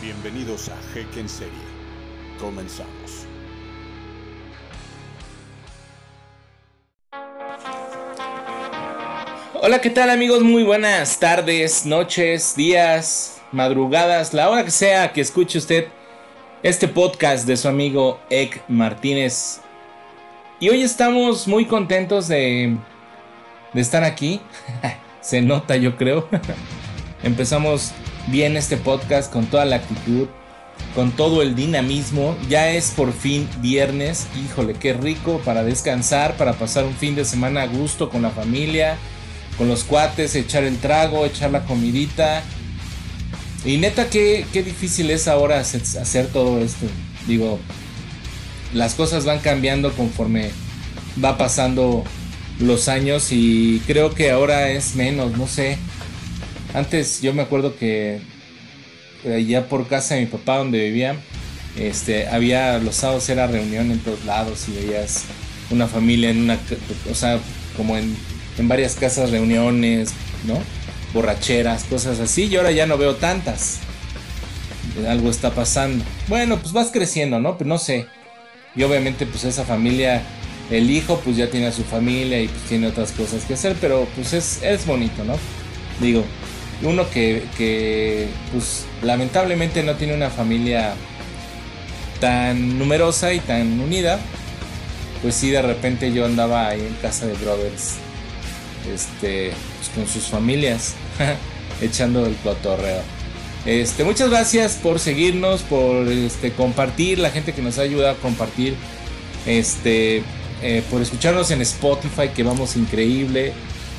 Bienvenidos a Heck en Serie. Comenzamos. Hola, ¿qué tal amigos? Muy buenas tardes, noches, días, madrugadas, la hora que sea que escuche usted este podcast de su amigo Ek Martínez. Y hoy estamos muy contentos de, de estar aquí. Se nota, yo creo. Empezamos bien este podcast con toda la actitud, con todo el dinamismo. Ya es por fin viernes. Híjole, qué rico para descansar, para pasar un fin de semana a gusto con la familia con los cuates, echar el trago, echar la comidita. Y neta, qué, qué difícil es ahora hacer, todo esto. Digo, las cosas van cambiando conforme va pasando los años y creo que ahora es menos, no sé. Antes yo me acuerdo que allá por casa de mi papá donde vivía, este, había los sábados era reunión en todos lados y veías una familia en una, o sea, como en en varias casas reuniones, ¿no? Borracheras, cosas así. Y ahora ya no veo tantas. Algo está pasando. Bueno, pues vas creciendo, ¿no? Pues no sé. Y obviamente pues esa familia, el hijo pues ya tiene a su familia y pues tiene otras cosas que hacer, pero pues es, es bonito, ¿no? Digo, uno que, pues lamentablemente no tiene una familia tan numerosa y tan unida, pues sí de repente yo andaba ahí en casa de brothers este, pues, con sus familias, echando el cotorreo. Este, muchas gracias por seguirnos, por este, compartir, la gente que nos ha ayudado a compartir, este, eh, por escucharnos en Spotify, que vamos increíble,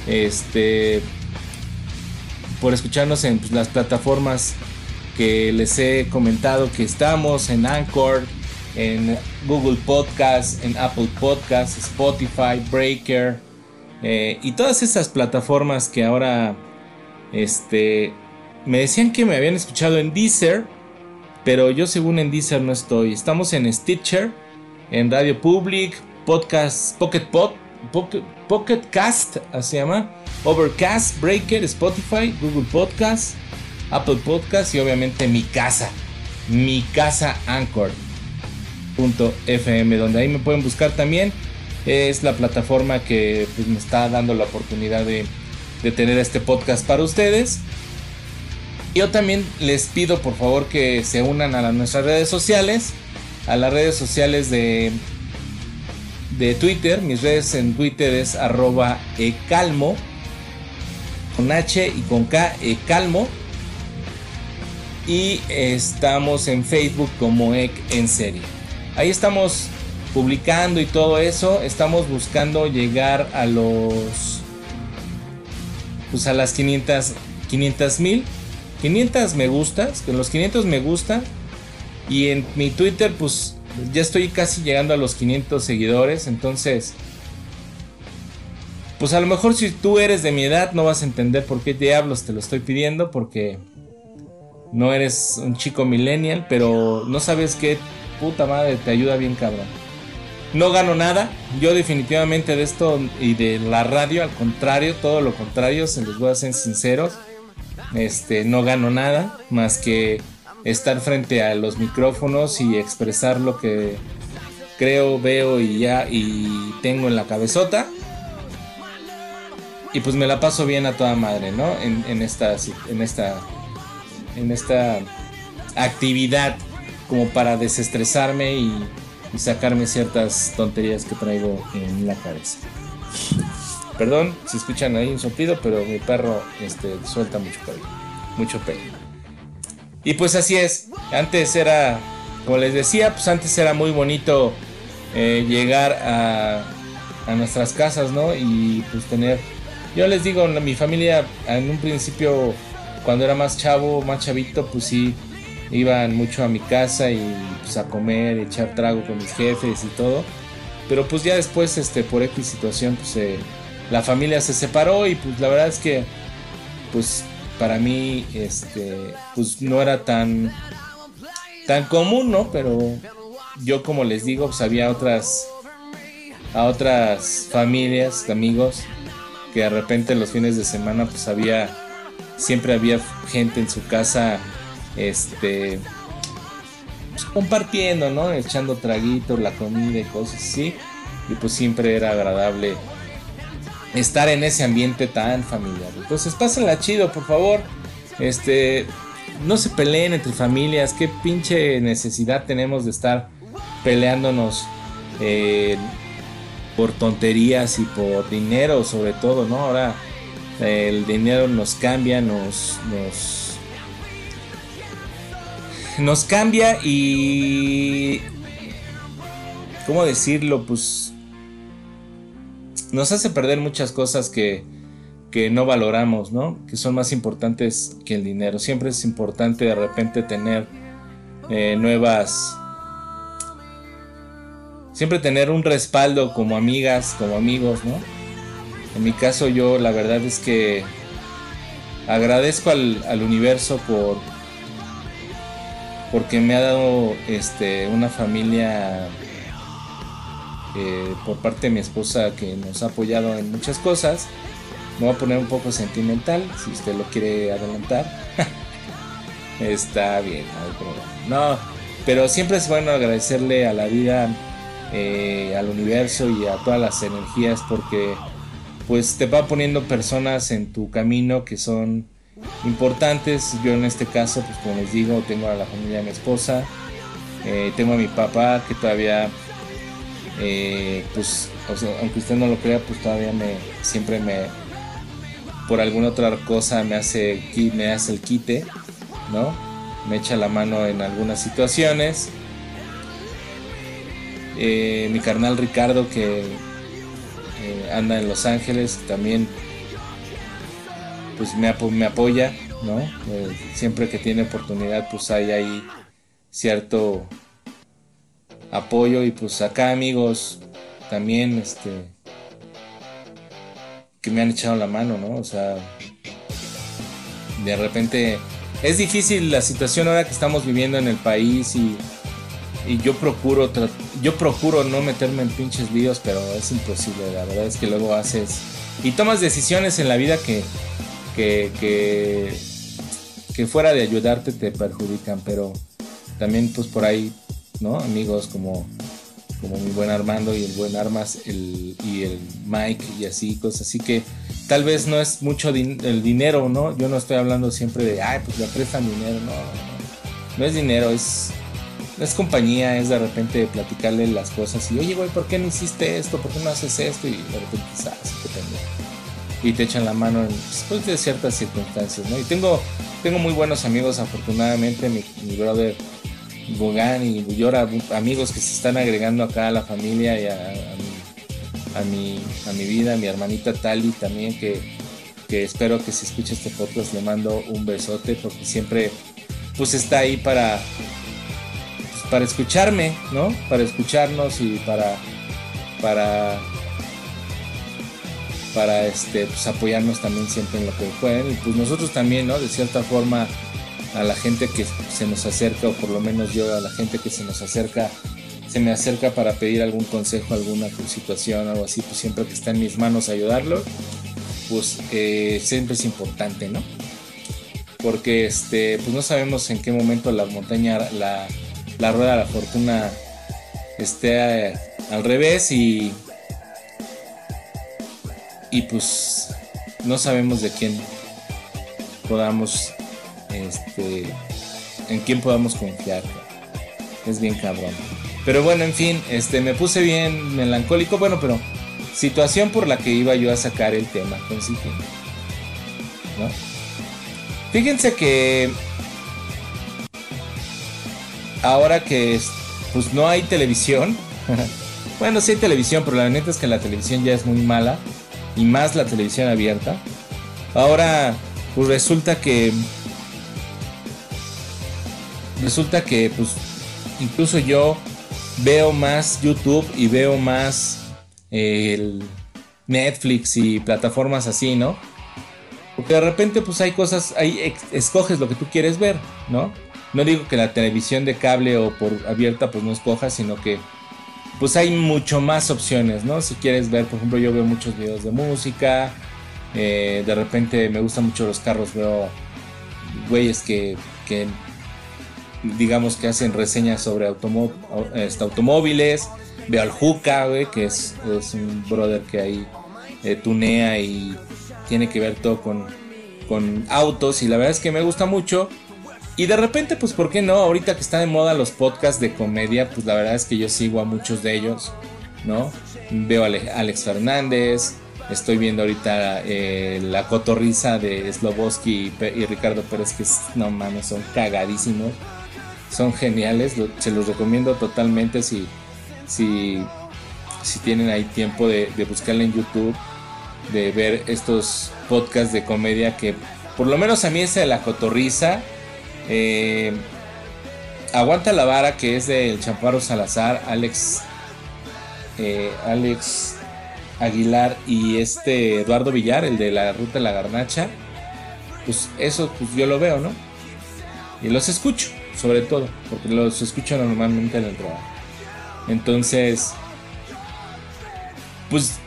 este, por escucharnos en pues, las plataformas que les he comentado que estamos, en Anchor, en Google Podcast, en Apple Podcast, Spotify, Breaker, eh, y todas esas plataformas que ahora este, me decían que me habían escuchado en Deezer, pero yo según en Deezer no estoy. Estamos en Stitcher, en Radio Public, Podcast, Pocket Pod, Pocket, Cast, se llama, Overcast, Breaker, Spotify, Google Podcast, Apple Podcast y obviamente mi casa, mi casa Anchor.fm, donde ahí me pueden buscar también es la plataforma que pues, me está dando la oportunidad de, tener este podcast para ustedes. Yo también les pido por favor que se unan a nuestras redes sociales, a las redes sociales de, de Twitter. Mis redes en Twitter es arroba ecalmo, con H y con K, ecalmo. Y estamos en Facebook como Ec en serie. Ahí estamos publicando y todo eso, estamos buscando llegar a los pues a las 500 500 mil 500 me gustas, con los 500 me gusta y en mi Twitter pues ya estoy casi llegando a los 500 seguidores, entonces pues a lo mejor si tú eres de mi edad no vas a entender por qué diablos te lo estoy pidiendo porque no eres un chico millennial, pero no sabes qué puta madre te ayuda bien cabrón. No gano nada. Yo definitivamente de esto y de la radio, al contrario, todo lo contrario, se los voy a ser sinceros. Este, no gano nada más que estar frente a los micrófonos y expresar lo que creo, veo y ya y tengo en la cabezota. Y pues me la paso bien a toda madre, ¿no? En, en esta en esta en esta actividad como para desestresarme y y sacarme ciertas tonterías que traigo en la cabeza. Perdón si escuchan ahí un soplido, pero mi perro este, suelta mucho pelo. Mucho pelo. Y pues así es. Antes era, como les decía, pues antes era muy bonito eh, llegar a, a nuestras casas, ¿no? Y pues tener... Yo les digo, mi familia en un principio, cuando era más chavo, más chavito, pues sí, iban mucho a mi casa y pues a comer, echar trago con mis jefes y todo. Pero pues ya después, este, por X situación, pues eh, la familia se separó y pues la verdad es que, pues para mí, este, pues no era tan, tan común, ¿no? Pero yo como les digo, pues había otras, a otras familias, amigos, que de repente los fines de semana, pues había, siempre había gente en su casa este, pues, compartiendo, ¿no? Echando traguitos, la comida y cosas así. Y pues siempre era agradable estar en ese ambiente tan familiar. Entonces pásenla chido, por favor. Este, no se peleen entre familias. Qué pinche necesidad tenemos de estar peleándonos eh, por tonterías y por dinero, sobre todo, ¿no? Ahora el dinero nos cambia, nos, nos, cambia y, ¿cómo decirlo? Pues nos hace perder muchas cosas que, que no valoramos, ¿no? Que son más importantes que el dinero. Siempre es importante de repente tener eh, nuevas... Siempre tener un respaldo como amigas, como amigos, ¿no? En mi caso yo la verdad es que agradezco al, al universo por porque me ha dado este una familia eh, por parte de mi esposa que nos ha apoyado en muchas cosas. Me voy a poner un poco sentimental, si usted lo quiere adelantar. Está bien, no, pero siempre es bueno agradecerle a la vida, eh, al universo y a todas las energías porque pues te va poniendo personas en tu camino que son importantes. Yo en este caso, pues como les digo, tengo a la familia de mi esposa, eh, tengo a mi papá que todavía eh, pues, aunque usted no lo crea, pues todavía me, siempre me, por alguna otra cosa me hace, me hace el quite, ¿no? Me echa la mano en algunas situaciones. Eh, mi carnal Ricardo que eh, anda en Los Ángeles también pues me, apoya, ¿no? siempre que tiene oportunidad pues hay ahí cierto apoyo y pues acá amigos también este que me han echado la mano, ¿no? O sea, de repente es difícil la situación ahora que estamos viviendo en el país y, y yo procuro yo procuro no meterme en pinches líos, pero es imposible, la verdad es que luego haces y tomas decisiones en la vida que que, que, fuera de ayudarte te perjudican, pero también pues por ahí ¿no? Amigos como, como mi buen Armando y el buen Armas el, y el Mike y así, cosas así que tal vez no es mucho el dinero, ¿no? Yo no estoy hablando siempre de, ay, pues le prestan dinero, no, no, no es dinero, es, es compañía, es de repente platicarle las cosas y, oye, güey, ¿por qué no hiciste esto? ¿Por qué no haces esto? Y de repente, quizás, ah, y te echan la mano después pues, de ciertas circunstancias, ¿no? Y tengo, tengo muy buenos amigos, afortunadamente, mi, mi brother Bogan y Buyora, amigos que se están agregando acá a la familia y a, mi, a, mi, vida, mi hermanita Tali también, que, espero que si escuche este podcast le mando un besote porque siempre pues está ahí para, para escucharme, ¿no? Para escucharnos y para, para, para este, pues, apoyarnos también siempre en lo que pueden. Y pues nosotros también, ¿no? De cierta forma a la gente que se nos acerca, o por lo menos yo a la gente que se nos acerca, se me acerca para pedir algún consejo, alguna situación, algo así, pues siempre que está en mis manos ayudarlo, pues eh, siempre es importante, ¿no? Porque este, pues no sabemos en qué momento la montaña, la, la rueda de la fortuna esté eh, al revés y, y pues no sabemos de quién podamos este, en quién podamos confiar. Es bien cabrón. Pero bueno, en fin, este, me puse bien melancólico. Bueno, pero situación por la que iba yo a sacar el tema con ¿no? Fíjense que ahora que pues no hay televisión. bueno, sí hay televisión, pero la neta es que la televisión ya es muy mala. Y más la televisión abierta. Ahora, pues resulta que resulta que pues incluso yo veo más YouTube y veo más Netflix y plataformas así, ¿no? Porque de repente pues hay cosas, escoges lo que tú quieres ver, ¿no? No digo que la televisión de cable o por abierta pues no escojas, sino que pues hay mucho más opciones, ¿no? Si quieres ver, por ejemplo, yo veo muchos videos de música, eh, de repente me gustan mucho los carros, veo güeyes que, que digamos que hacen reseñas sobre este, automóviles. Veo al Juca, que es, un brother que ahí eh, tunea y tiene que ver todo con, con autos. Y la verdad es que me gusta mucho. Y de repente, pues, ¿por qué no? Ahorita que está de moda los podcasts de comedia, pues la verdad es que yo sigo a muchos de ellos, ¿no? Veo a Alex Fernández, estoy viendo ahorita eh, la cotorriza de Sloboski y, Ricardo Pérez, que no mames, son cagadísimos, son geniales, se los recomiendo totalmente si, si, si tienen ahí tiempo de, de buscarla en YouTube, de ver estos podcasts de comedia que por lo menos a mí ese de la cotorriza eh, Aguanta la vara, que es del Champaro Salazar, Alex, eh, Alex Aguilar y este Eduardo Villar, el de la Ruta de la Garnacha. Pues eso, pues yo lo veo, ¿no? Y los escucho, sobre todo, porque los escucho normalmente en el trabajo. Entonces, pues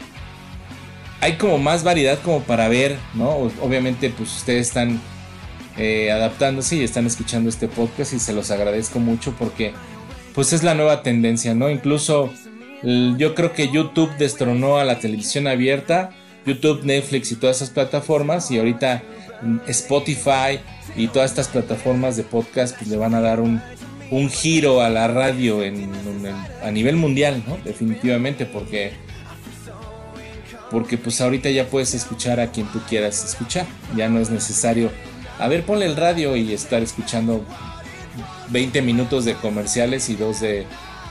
hay como más variedad como para ver, ¿no? Obviamente, pues ustedes están eh, adaptándose y están escuchando este podcast y se los agradezco mucho porque pues es la nueva tendencia, ¿no? Incluso yo creo que YouTube destronó a la televisión abierta, YouTube, Netflix y todas esas plataformas y ahorita mm, Spotify y todas estas plataformas de podcast pues le van a dar un, un giro a la radio a nivel mundial, ¿no? Definitivamente porque porque pues ahorita ya puedes escuchar a quien tú quieras escuchar, ya no es necesario a ver, ponle el radio y estar escuchando 20 minutos de comerciales y dos de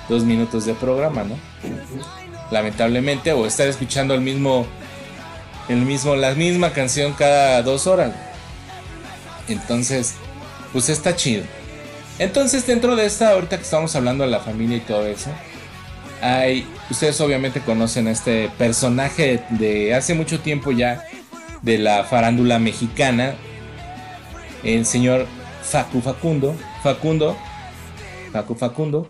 dos minutos de programa, ¿no? Lamentablemente, o estar escuchando el mismo, el mismo, la misma canción cada dos horas. Entonces, pues está chido. Entonces, dentro de esta, ahorita que estamos hablando de la familia y todo eso, hay, ustedes obviamente conocen a este personaje de hace mucho tiempo ya de la farándula mexicana, el señor Facu Facundo, Facundo, Facu Facundo,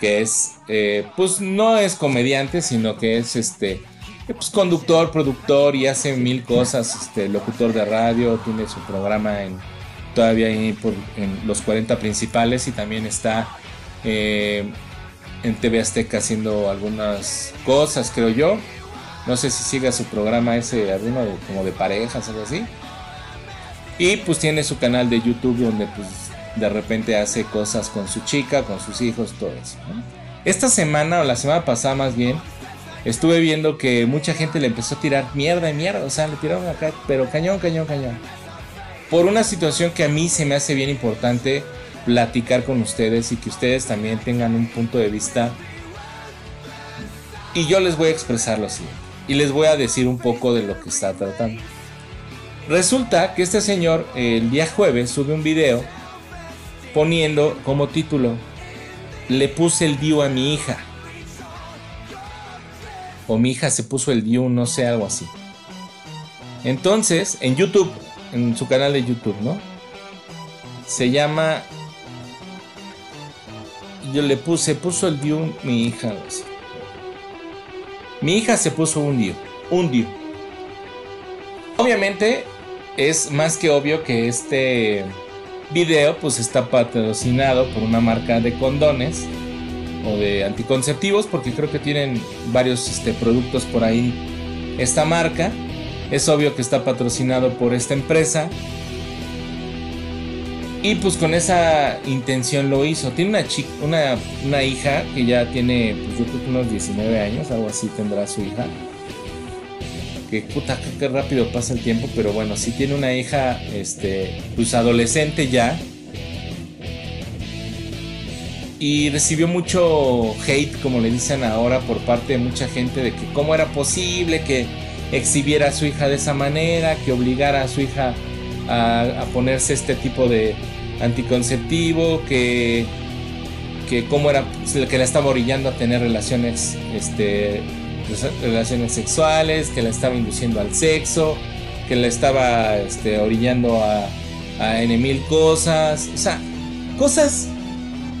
que es, eh, pues no es comediante, sino que es este, pues conductor, productor y hace mil cosas, este, locutor de radio, tiene su programa en todavía en los 40 principales y también está eh, en TV Azteca haciendo algunas cosas, creo yo. No sé si siga su programa ese, alguno como de parejas, algo así. Y pues tiene su canal de YouTube donde pues de repente hace cosas con su chica, con sus hijos, todo eso. Esta semana o la semana pasada más bien, estuve viendo que mucha gente le empezó a tirar mierda y mierda, o sea, le tiraron acá, pero cañón, cañón, cañón. Por una situación que a mí se me hace bien importante platicar con ustedes y que ustedes también tengan un punto de vista. Y yo les voy a expresarlo así. Y les voy a decir un poco de lo que está tratando. Resulta que este señor el día jueves sube un video poniendo como título Le puse el Diu a mi hija. O mi hija se puso el Diu, no sé, algo así. Entonces, en YouTube, en su canal de YouTube, ¿no? Se llama. Yo le puse, puso el Diu mi hija. Mi hija se puso un Diu. Un Diu. Obviamente, es más que obvio que este video pues está patrocinado por una marca de condones o de anticonceptivos porque creo que tienen varios este, productos por ahí esta marca. Es obvio que está patrocinado por esta empresa. Y pues con esa intención lo hizo. Tiene una una hija que ya tiene pues yo creo que unos 19 años algo así tendrá su hija que puta, qué rápido pasa el tiempo, pero bueno, sí tiene una hija, este, pues adolescente ya. Y recibió mucho hate, como le dicen ahora, por parte de mucha gente de que cómo era posible que exhibiera a su hija de esa manera, que obligara a su hija a, ponerse este tipo de anticonceptivo, que, que cómo era, que la estaba orillando a tener relaciones este, relaciones sexuales, que la estaba induciendo al sexo, que la estaba este, orillando a, a cosas. O sea, cosas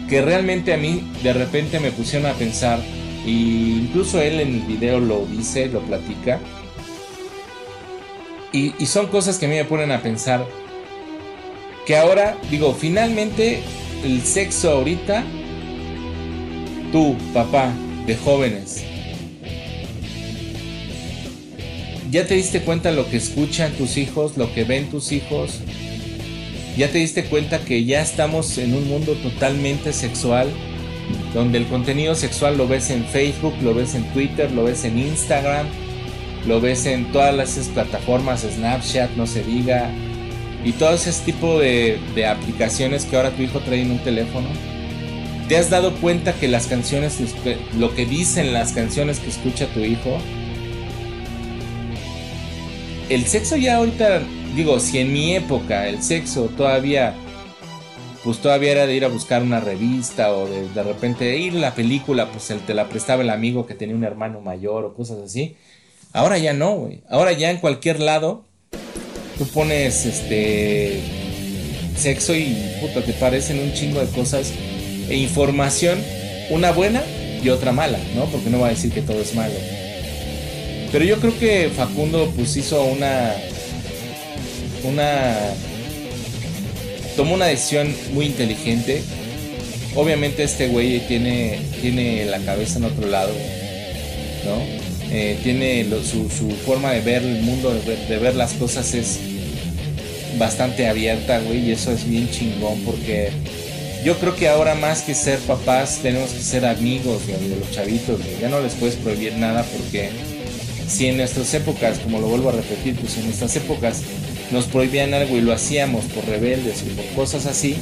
que realmente a mí de repente me pusieron a pensar. Y incluso él en el video lo dice, lo platica. Y son cosas que a mí me ponen a pensar que ahora, digo, finalmente el sexo ahorita, tú, papá, de jóvenes, ¿ya te diste cuenta lo que escuchan tus hijos, lo que ven tus hijos? ¿Ya te diste cuenta que ya estamos en un mundo totalmente sexual? Donde el contenido sexual lo ves en Facebook, lo ves en Twitter, lo ves en Instagram, lo ves en todas las plataformas, Snapchat, no se diga, y todo ese tipo de, aplicaciones que ahora tu hijo trae en un teléfono, ¿te has dado cuenta que las canciones, lo que dicen las canciones que escucha tu hijo, el sexo ya ahorita, digo, si en mi época el sexo todavía, pues todavía era de ir a buscar una revista o de, de repente ir a la película, pues el, te la prestaba el amigo que tenía un hermano mayor o cosas así. Ahora ya no, güey. Ahora ya en cualquier lado tú pones este sexo y puta, te parecen un chingo de cosas e información, una buena y otra mala, ¿no? Porque no va a decir que todo es malo. Pero yo creo que Facundo pues hizo una una tomó una decisión muy inteligente. Obviamente este güey tiene tiene la cabeza en otro lado, ¿no? Eh, tiene su, forma de ver el mundo, de ver, las cosas es bastante abierta, güey, y eso es bien chingón porque yo creo que ahora más que ser papás tenemos que ser amigos de los chavitos, Ya no les puedes prohibir nada porque si en nuestras épocas, como lo vuelvo a repetir, pues en nuestras épocas nos prohibían algo y lo hacíamos por rebeldes y por cosas así,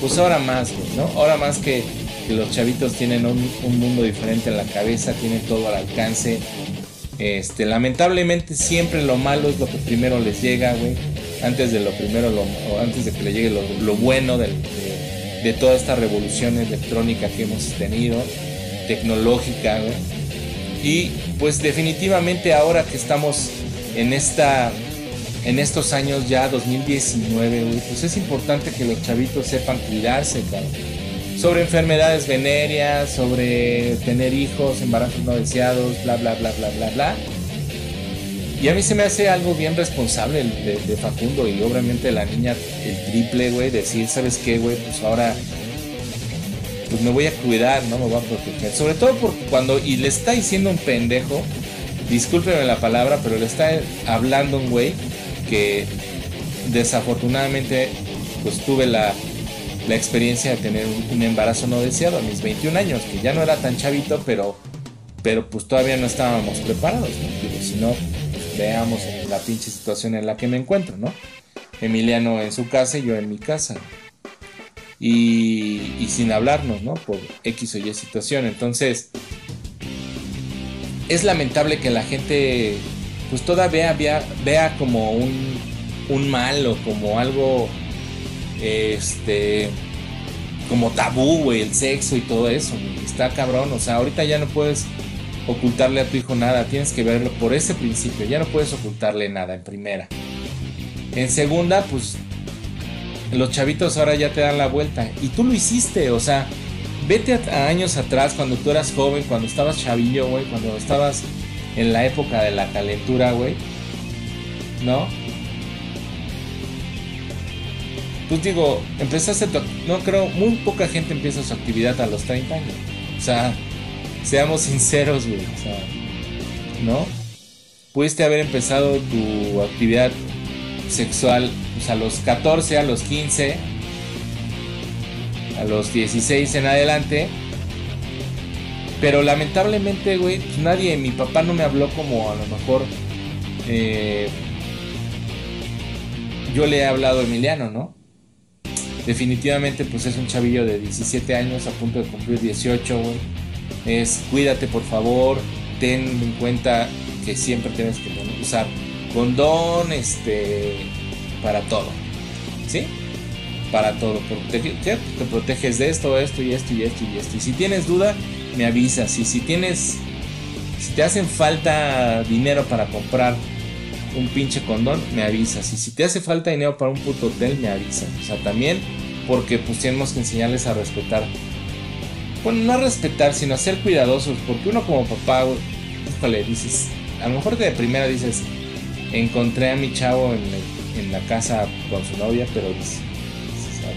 pues ahora más, ¿no? Ahora más que los chavitos tienen un, mundo diferente en la cabeza, tienen todo al alcance. Este, lamentablemente siempre lo malo es lo que primero les llega, güey. Antes de lo primero, antes de que le llegue lo, bueno de, toda esta revolución electrónica que hemos tenido, tecnológica, güey. Y pues definitivamente ahora que estamos en esta en estos años ya 2019, güey, pues es importante que los chavitos sepan cuidarse, cabrón sobre enfermedades venéreas, sobre tener hijos, embarazos no deseados, bla, bla, bla, bla, bla, bla. Y a mí se me hace algo bien responsable de, Facundo y obviamente la niña el triple, güey, decir, ¿sabes qué, güey? Pues ahora, pues me voy a cuidar, ¿no? Me voy a proteger. Sobre todo porque cuando, y le está diciendo un pendejo, discúlpeme la palabra, pero le está hablando un güey que desafortunadamente, pues tuve la la experiencia de tener un, embarazo no deseado a mis 21 años, que ya no era tan chavito, pero, pero pues todavía no estábamos preparados, ¿no? si no, veamos la pinche situación en la que me encuentro, ¿no? Emiliano en su casa y yo en mi casa. Y, y sin hablarnos, ¿no? Por X o Y situación. Entonces, es lamentable que la gente, pues todavía vea, vea como un, un mal o como algo este, como tabú, güey, el sexo y todo eso. Está cabrón, o sea, ahorita ya no puedes ocultarle a tu hijo nada, tienes que verlo por ese principio, ya no puedes ocultarle nada en primera. En segunda, pues los chavitos ahora ya te dan la vuelta y tú lo hiciste, o sea, vete a, años atrás cuando tú eras joven, cuando estabas chavillo, güey, cuando estabas en la época de la calentura, güey. ¿No? pues digo, empezaste, no creo, muy poca gente empieza su actividad a los 30 años. O sea, seamos sinceros, güey. O sea, ¿no? Pudiste haber empezado tu actividad sexual pues, a los 14, a los 15, a los 16 en adelante. Pero lamentablemente, güey, pues nadie, mi papá no me habló como a lo mejor eh, yo le he hablado a Emiliano, ¿no? definitivamente pues es un chavillo de 17 años a punto de cumplir 18, Es cuídate por favor, ten en cuenta que siempre tienes que usar condón este para todo. ¿Sí? Para todo. Te proteges de esto, esto y esto y esto y esto. Y si tienes duda, me avisas. Y si tienes si te hacen falta dinero para comprar un pinche condón, me avisas. Y si te hace falta dinero para un puto hotel, me avisas. O sea, también porque pues tenemos que enseñarles a respetar. Bueno, no a respetar, sino a ser cuidadosos. Porque uno como papá, híjole, dices, a lo mejor de primera dices, encontré a mi chavo en, la casa con su novia, pero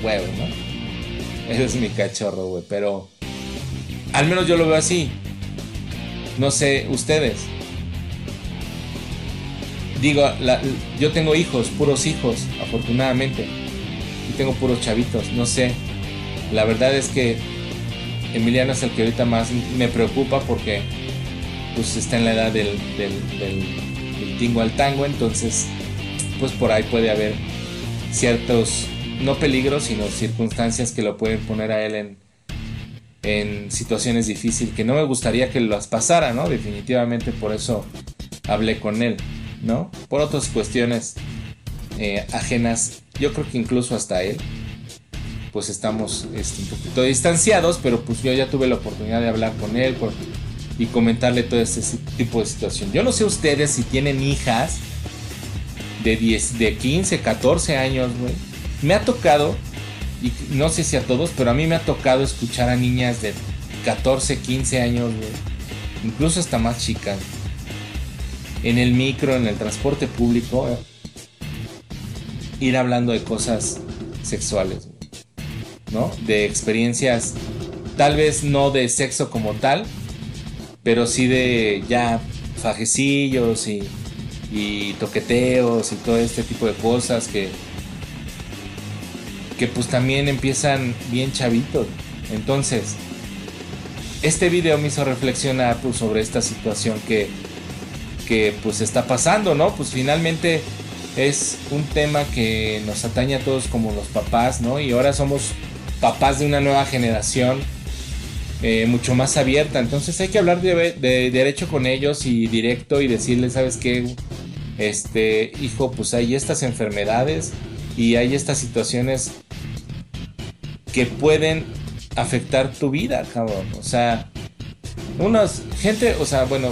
huevo, ¿no? Ese es mi cachorro, güey, pero al menos yo lo veo así. No sé, ustedes. Digo, yo tengo hijos, puros hijos, afortunadamente. Y tengo puros chavitos, no sé. La verdad es que Emiliano es el que ahorita más me preocupa porque pues está en la edad del tingo al tango, entonces pues por ahí puede haber ciertos, no peligros, sino circunstancias que lo pueden poner a él en, situaciones difíciles que no me gustaría que las pasara, ¿no? Definitivamente por eso hablé con él, ¿no? Por otras cuestiones eh, ajenas, yo creo que incluso hasta él, pues estamos este, un poquito distanciados, pero pues yo ya tuve la oportunidad de hablar con él y comentarle todo este tipo de situación. Yo no sé ustedes si tienen hijas de, 10, de 15, 14 años, güey. Me ha tocado y no sé si a todos, pero a mí me ha tocado escuchar a niñas de 14, 15 años, incluso hasta más chicas, en el micro, en el transporte público, ir hablando de cosas sexuales, ¿no? De experiencias, tal vez no de sexo como tal, pero sí de ya fajecillos y, y toqueteos y todo este tipo de cosas que que pues también empiezan bien chavitos. Entonces, este video me hizo reflexionar pues, sobre esta situación que, que pues está pasando, ¿no? Pues finalmente es un tema que nos atañe a todos como los papás, ¿no? Y ahora somos papás de una nueva generación eh, mucho más abierta. Entonces hay que hablar de, de, derecho con ellos y directo y decirles, ¿sabes qué? Este, hijo, pues hay estas enfermedades y hay estas situaciones que pueden afectar tu vida, cabrón. O sea, unos, gente, o sea, bueno,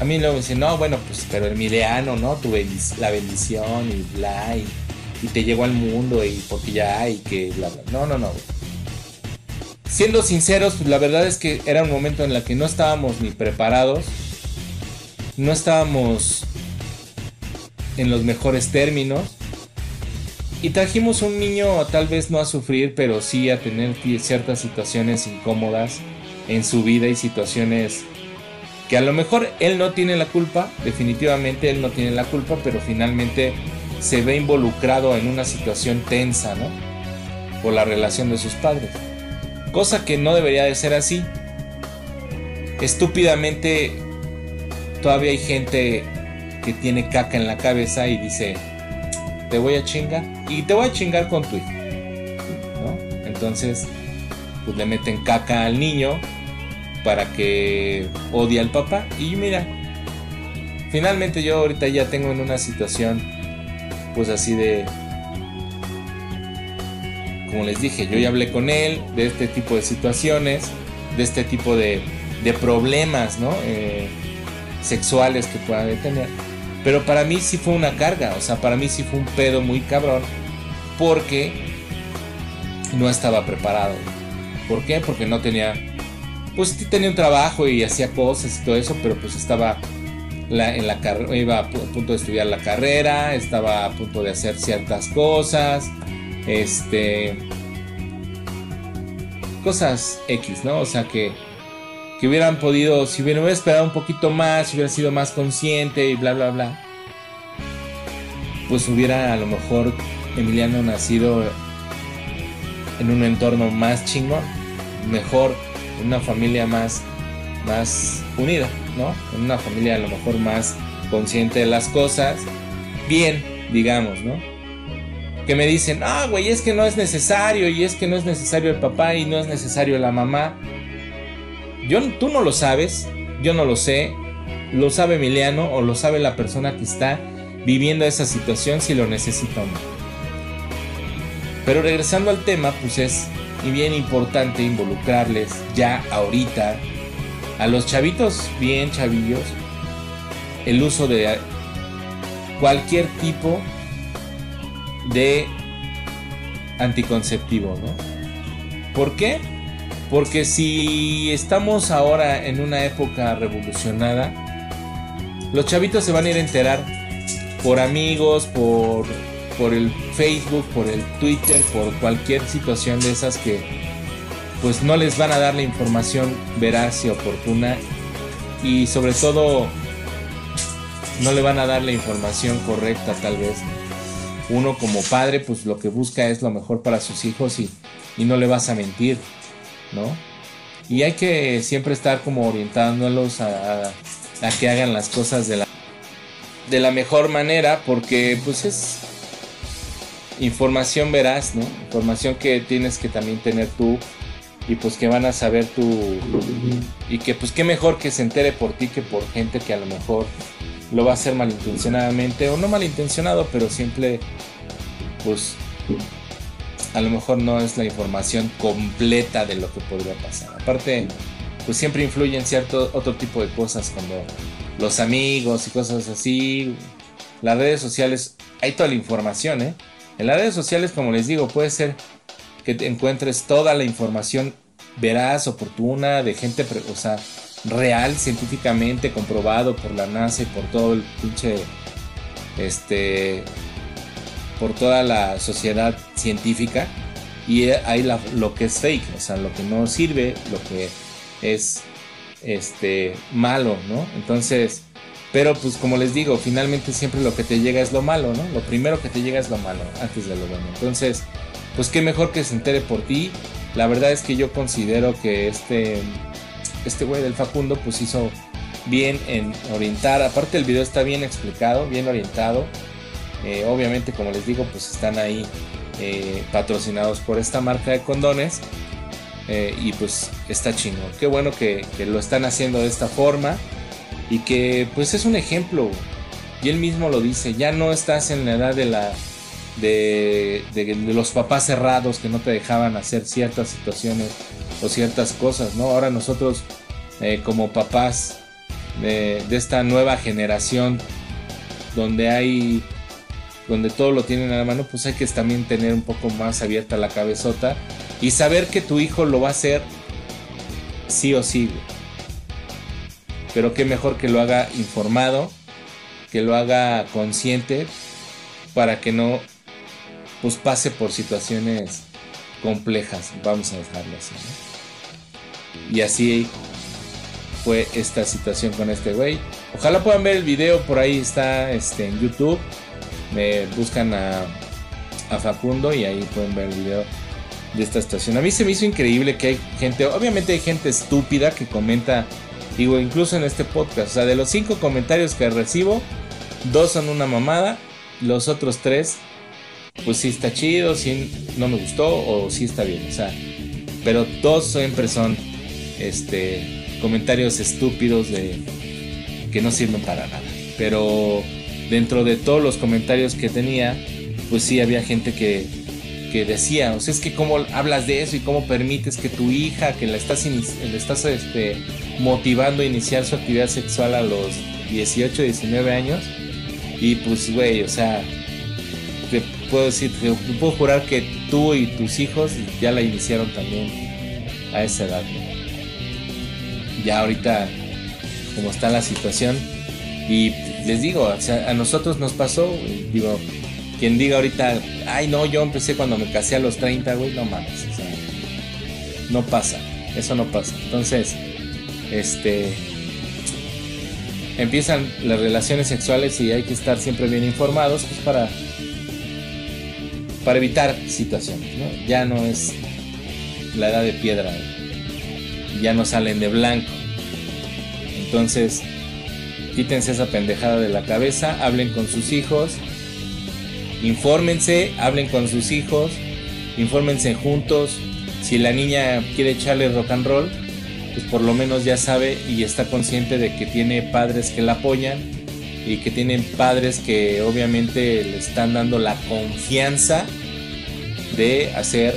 a mí luego me dicen, no, bueno, pues, pero el Emiliano, ¿no? Tu la bendición y bla, y, te llegó al mundo y porque ya, y que bla, bla. No, no, no. Siendo sinceros, pues la verdad es que era un momento en el que no estábamos ni preparados, no estábamos en los mejores términos y trajimos un niño tal vez no a sufrir, pero sí a tener ciertas situaciones incómodas en su vida y situaciones que a lo mejor él no tiene la culpa, definitivamente él no tiene la culpa, pero finalmente se ve involucrado en una situación tensa, ¿no? Por la relación de sus padres. Cosa que no debería de ser así. Estúpidamente todavía hay gente que tiene caca en la cabeza y dice, te voy a chingar y te voy a chingar con tu hijo. Entonces, pues le meten caca al niño para que odie al papá. Y mira, finalmente yo ahorita ya tengo en una situación, pues así de... Como les dije, yo ya hablé con él de este tipo de situaciones, de este tipo de, de problemas, ¿no? Eh, sexuales que pueda tener. Pero para mí sí fue una carga, o sea, para mí sí fue un pedo muy cabrón porque no estaba preparado. ¿Por qué? Porque no tenía, pues tenía un trabajo y hacía cosas y todo eso, pero pues estaba en la carrera, iba a punto de estudiar la carrera, estaba a punto de hacer ciertas cosas, este, cosas X, ¿no? O sea que que hubieran podido, si hubiera esperado un poquito más, si hubiera sido más consciente y bla, bla, bla, pues hubiera a lo mejor Emiliano nacido en un entorno más chingón, mejor, en una familia más, más unida, ¿no? En una familia a lo mejor más consciente de las cosas, bien, digamos, ¿no? Que me dicen, ah, güey, es que no es necesario, y es que no es necesario el papá y no es necesario la mamá. Yo, tú no lo sabes, yo no lo sé, lo sabe Emiliano o lo sabe la persona que está viviendo esa situación si lo necesita o no. Pero regresando al tema, pues es bien importante involucrarles ya ahorita a los chavitos bien chavillos el uso de cualquier tipo de anticonceptivo, ¿no? ¿Por qué? Porque si estamos ahora en una época revolucionada, los chavitos se van a ir a enterar por amigos, por, por el Facebook, por el Twitter, por cualquier situación de esas que pues no les van a dar la información veraz y oportuna y sobre todo no le van a dar la información correcta tal vez. Uno como padre pues lo que busca es lo mejor para sus hijos y, y no le vas a mentir, ¿no? Y hay que siempre estar como orientándolos a, que hagan las cosas de la, de la mejor manera porque pues es información veraz, ¿no? Información que tienes que también tener tú y pues que van a saber tú y que pues qué mejor que se entere por ti que por gente que a lo mejor lo va a hacer malintencionadamente o no malintencionado, pero siempre pues a lo mejor no es la información completa de lo que podría pasar. Aparte, pues siempre influyen cierto otro tipo de cosas cuando los amigos y cosas así, las redes sociales, hay toda la información, ¿eh? En las redes sociales, como les digo, puede ser que encuentres toda la información veraz, oportuna, de gente, o sea, real, científicamente comprobado por la NASA y por todo el pinche, este, por toda la sociedad científica. Y hay lo que es fake, o sea, lo que no sirve, lo que es, este, malo, ¿no? Entonces, pero pues como les digo, finalmente siempre lo que te llega es lo malo, ¿no? Lo primero que te llega es lo malo antes de lo bueno. Entonces, pues qué mejor que se entere por ti. La verdad es que yo considero que este este güey del Facundo pues hizo bien en orientar. Aparte el video está bien explicado, bien orientado. Eh, obviamente como les digo pues están ahí eh, patrocinados por esta marca de condones. Eh, y pues está chino. Qué bueno que, lo están haciendo de esta forma. Y que pues es un ejemplo. Y él mismo lo dice. Ya no estás en la edad de la de, los papás cerrados que no te dejaban hacer ciertas situaciones o ciertas cosas, ¿no? Ahora nosotros como papás de, esta nueva generación donde hay donde todo lo tienen a la mano, pues hay que también tener un poco más abierta la cabezota y saber que tu hijo lo va a hacer sí o sí. Pero qué mejor que lo haga informado, que lo haga consciente para que no pues pase por situaciones complejas, vamos a dejarlo así. Y así fue esta situación con este güey. Ojalá puedan ver el video, por ahí está este, en YouTube. Me buscan a, a Facundo y ahí pueden ver el video de esta estación. A mí se me hizo increíble que hay gente, obviamente hay gente estúpida que comenta, digo, incluso en este podcast. O sea, de los cinco comentarios que recibo, dos son una mamada, los otros tres pues sí está chido, sí no me gustó o sí está bien. O sea, pero todos siempre son este, comentarios estúpidos de que no sirven para nada. Pero dentro de todos los comentarios que tenía, pues sí había gente que, que decía, o sea, es que cómo hablas de eso y cómo permites que tu hija, que la estás, estás este, motivando a iniciar su actividad sexual a los 18, 19 años. Y pues, güey, o sea, puedo decir, puedo jurar que tú y tus hijos ya la iniciaron también a esa edad. Ya ahorita, como está la situación, y les digo, a nosotros nos pasó, digo, quien diga ahorita, ay no, yo empecé cuando me casé a los 30, güey, no mames, no pasa, eso no pasa. Entonces, este, empiezan las relaciones sexuales y hay que estar siempre bien informados, pues para para evitar situaciones. Ya no es la edad de piedra, ya no salen de blanco. Entonces, quítense esa pendejada de la cabeza, hablen con sus hijos, infórmense, hablen con sus hijos, infórmense juntos. Si la niña quiere echarle rock and roll, pues por lo menos ya sabe y está consciente de que tiene padres que la apoyan y que tienen padres que obviamente le están dando la confianza de hacer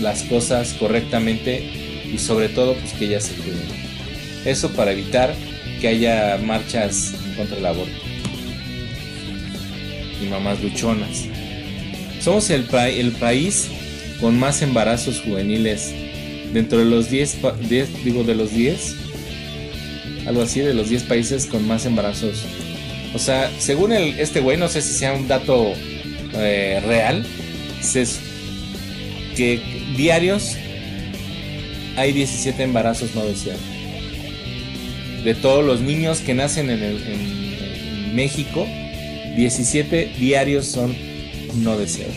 las cosas correctamente y sobre todo pues que ella se cuide. Eso para evitar que haya marchas contra el aborto. Y mamás luchonas. Somos el, el país con más embarazos juveniles dentro de los 10, digo de los 10, algo así, de los 10 países con más embarazos o sea, según el, este güey, no sé si sea un dato eh, real es que diarios hay 17 embarazos no deseados. De todos los niños que nacen en, en México, 17 diarios son no deseados.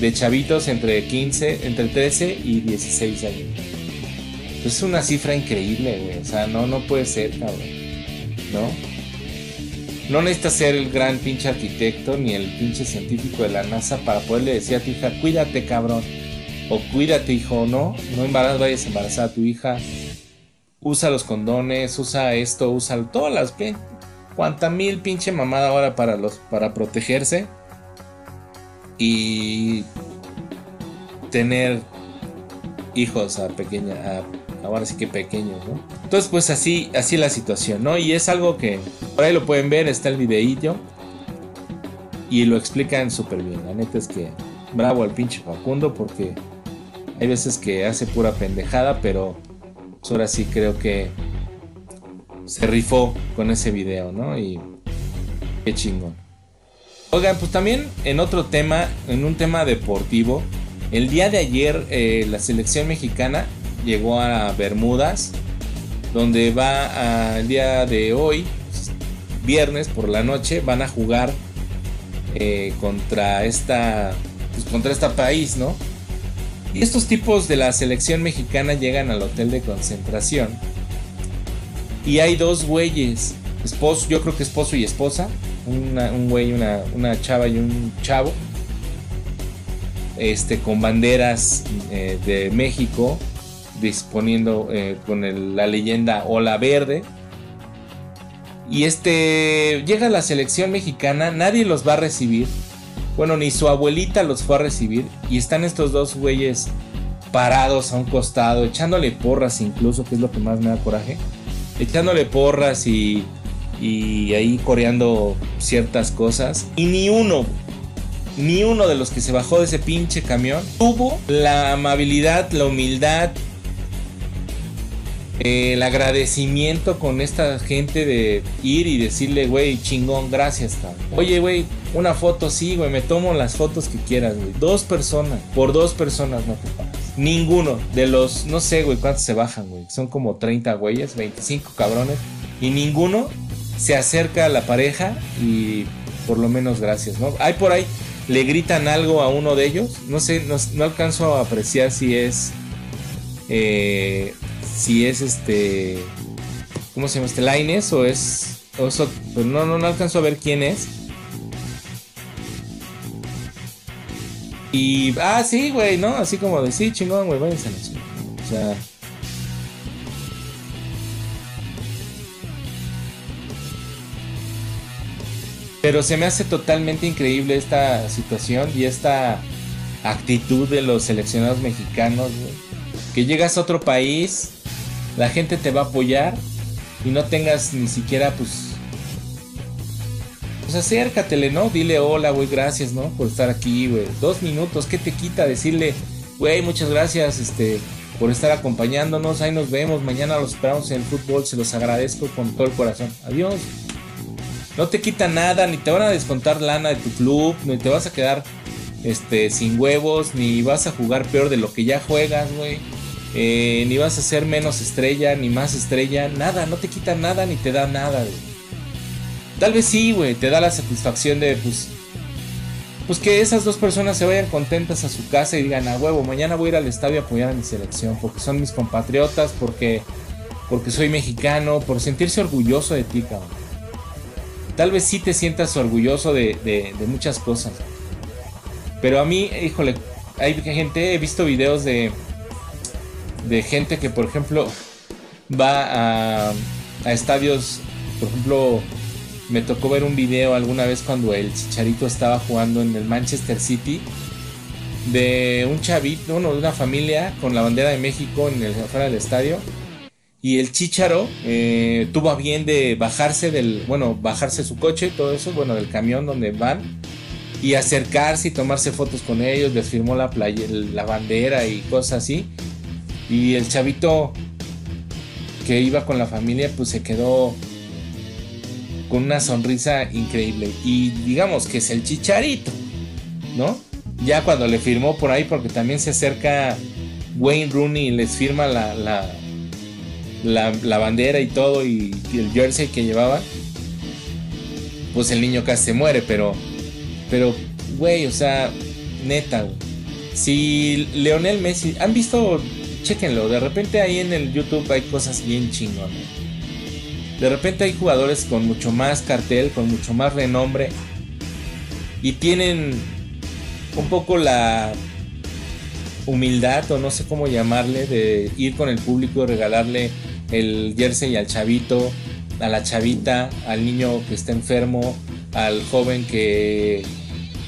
De chavitos entre 15, entre 13 y 16 años. Es una cifra increíble, güey. O sea, no, no puede ser, cabrón. ¿No? No necesitas ser el gran pinche arquitecto ni el pinche científico de la NASA para poderle decir a tu hija, cuídate, cabrón. O cuídate, hijo, no. No embarazas, vayas a embarazar a tu hija. Usa los condones, usa esto, usa todas las cuanta mil pinche mamada ahora para los para protegerse y tener hijos a pequeña a ahora sí que pequeños, ¿no? Entonces, pues así, así la situación, ¿no? Y es algo que por ahí lo pueden ver, está el videillo y lo explican súper bien. La neta es que bravo al pinche Facundo porque hay veces que hace pura pendejada, pero ahora sí creo que se rifó con ese video, ¿no? Y qué chingón. Oigan, pues también en otro tema, en un tema deportivo, el día de ayer eh, la selección mexicana llegó a Bermudas, donde va al día de hoy, viernes por la noche, van a jugar eh, contra esta, pues, contra este país, ¿no? Y estos tipos de la selección mexicana llegan al hotel de concentración y hay dos güeyes, esposo, yo creo que esposo y esposa, un güey, una, una chava y un chavo, este, con banderas eh, de México disponiendo eh, con la leyenda Ola Verde. Y este llega la selección mexicana, nadie los va a recibir. Bueno, ni su abuelita los fue a recibir. Y están estos dos güeyes parados a un costado, echándole porras incluso, que es lo que más me da coraje. Echándole porras y, y ahí coreando ciertas cosas. Y ni uno, ni uno de los que se bajó de ese pinche camión tuvo la amabilidad, la humildad el agradecimiento con esta gente de ir y decirle, güey, chingón, gracias, cabrón. Oye, güey, una foto, sí, güey, me tomo las fotos que quieras, güey. Dos personas, por dos personas no te pagas. Ninguno de los, no sé, güey, cuántos se bajan, güey. Son como 30 güeyes, 25 cabrones. Y ninguno se acerca a la pareja y por lo menos gracias, ¿no? Hay por ahí, le gritan algo a uno de ellos. No sé, no, no alcanzo a apreciar si es eh, si es este. ¿Cómo se llama este? Lines o es. O pues no, no, no alcanzo a ver quién es. Y. Ah, sí, güey, ¿no? Así como de sí, chingón, güey, váyanse a la O sea. Pero se me hace totalmente increíble esta situación y esta actitud de los seleccionados mexicanos, Que llegas a otro país la gente te va a apoyar y no tengas ni siquiera, pues, pues acércatele, ¿no? Dile hola, güey, gracias, ¿no? Por estar aquí, güey. Dos minutos, ¿qué te quita decirle, güey, muchas gracias, este, por estar acompañándonos, ahí nos vemos, mañana los esperamos en el fútbol, se los agradezco con todo el corazón. Adiós. No te quita nada, ni te van a descontar lana de tu club, ni te vas a quedar este, sin huevos, ni vas a jugar peor de lo que ya juegas, güey. Eh, ni vas a ser menos estrella, ni más estrella, nada, no te quita nada ni te da nada, Tal vez sí, güey, te da la satisfacción de, pues, pues que esas dos personas se vayan contentas a su casa y digan, a huevo, mañana voy a ir al estadio a apoyar a mi selección, porque son mis compatriotas, porque, porque soy mexicano, por sentirse orgulloso de ti, cabrón. Tal vez sí te sientas orgulloso de, de, de muchas cosas. Pero a mí, híjole, hay gente, he visto videos de, de gente que, por ejemplo, va a, estadios, por ejemplo, me tocó ver un video alguna vez cuando el Chicharito estaba jugando en el Manchester City de un chavito, uno de una familia con la bandera de México en el afuera del estadio y el Chicharo eh, tuvo a bien de bajarse del, bueno, bajarse su coche y todo eso, bueno, del camión donde van y acercarse y tomarse fotos con ellos, les firmó la playa, la bandera y cosas así. Y el chavito que iba con la familia, pues se quedó con una sonrisa increíble. Y digamos que es el chicharito. ¿no? Ya cuando le firmó por ahí, porque también se acerca Wayne Rooney y les firma la, la, la, bandera y todo y, el jersey que llevaba, pues el niño casi se muere, pero, pero, güey, o sea, neta, Si Leonel Messi, han visto, chequenlo, de repente ahí en el YouTube hay cosas bien chingonas. De repente hay jugadores con mucho más cartel, con mucho más renombre y tienen un poco la humildad o no sé cómo llamarle de ir con el público y regalarle el jersey al chavito, a la chavita, al niño que está enfermo, al joven que,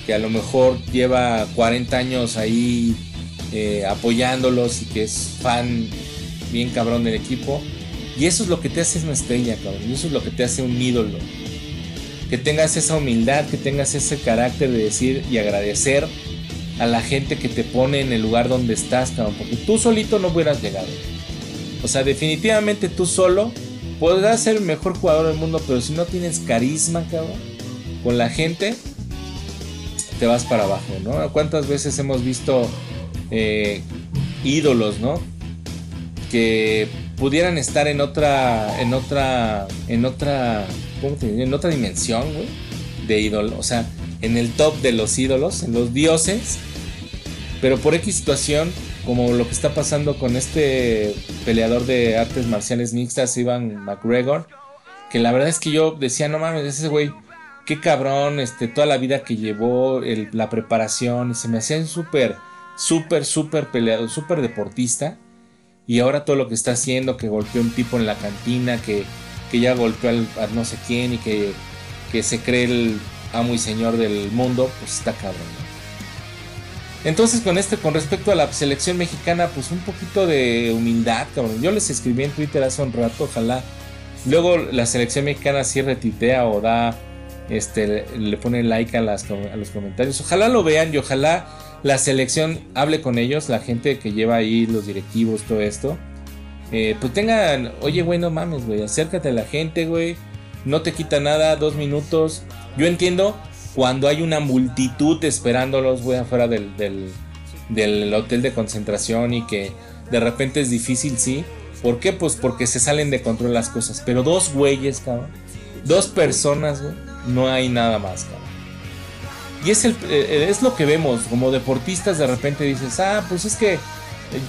que a lo mejor lleva 40 años ahí eh, apoyándolos y que es fan bien cabrón del equipo. Y eso es lo que te hace una estrella, cabrón. Y eso es lo que te hace un ídolo. Que tengas esa humildad, que tengas ese carácter de decir y agradecer a la gente que te pone en el lugar donde estás, cabrón. Porque tú solito no hubieras llegado. O sea, definitivamente tú solo podrás ser el mejor jugador del mundo, pero si no tienes carisma, cabrón, con la gente, te vas para abajo, ¿no? ¿Cuántas veces hemos visto eh, ídolos, ¿no? Que pudieran estar en otra, en otra, en otra, ¿cómo te En otra dimensión, güey, de ídolo, o sea, en el top de los ídolos, en los dioses, pero por X situación, como lo que está pasando con este peleador de artes marciales mixtas, Ivan McGregor, que la verdad es que yo decía, no mames, ese güey, qué cabrón, este, toda la vida que llevó, la preparación, se me hacía súper, súper, súper peleador, súper deportista y ahora todo lo que está haciendo, que golpeó un tipo en la cantina, que, ya golpeó al, a no sé quién y que, se cree el amo y señor del mundo, pues está cabrón. Entonces con este, con respecto a la selección mexicana, pues un poquito de humildad, cabrón. Yo les escribí en Twitter hace un rato, ojalá. Luego la selección mexicana sí retitea o da, este, le pone like a, las, a los comentarios. Ojalá lo vean y ojalá la selección hable con ellos, la gente que lleva ahí, los directivos, todo esto. Eh, pues tengan, oye, güey, no mames, güey, acércate a la gente, güey. No te quita nada, dos minutos. Yo entiendo cuando hay una multitud esperándolos, güey, afuera del, del, del hotel de concentración y que de repente es difícil, sí. ¿Por qué? Pues porque se salen de control las cosas. Pero dos güeyes, cabrón. Dos personas, güey. No hay nada más, cabrón. Y es, el, eh, es lo que vemos, como deportistas de repente dices, ah, pues es que eh,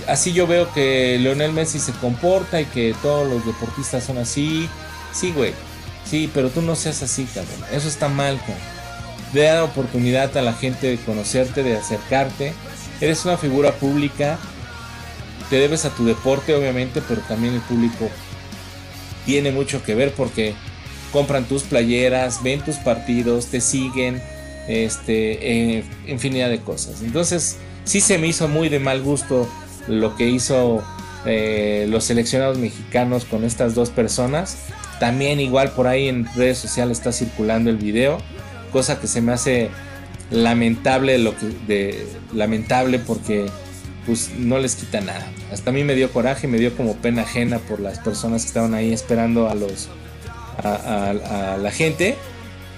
así yo veo que Leonel Messi se comporta y que todos los deportistas son así. Sí, güey, sí, pero tú no seas así, cabrón. Eso está mal, cabrón. De dar oportunidad a la gente de conocerte, de acercarte. Eres una figura pública, te debes a tu deporte, obviamente, pero también el público tiene mucho que ver porque compran tus playeras, ven tus partidos, te siguen este, infinidad de cosas. Entonces, sí se me hizo muy de mal gusto lo que hizo eh, los seleccionados mexicanos con estas dos personas. También igual por ahí en redes sociales está circulando el video, cosa que se me hace lamentable lo que de lamentable porque pues no les quita nada. Hasta a mí me dio coraje, me dio como pena ajena por las personas que estaban ahí esperando a los a la gente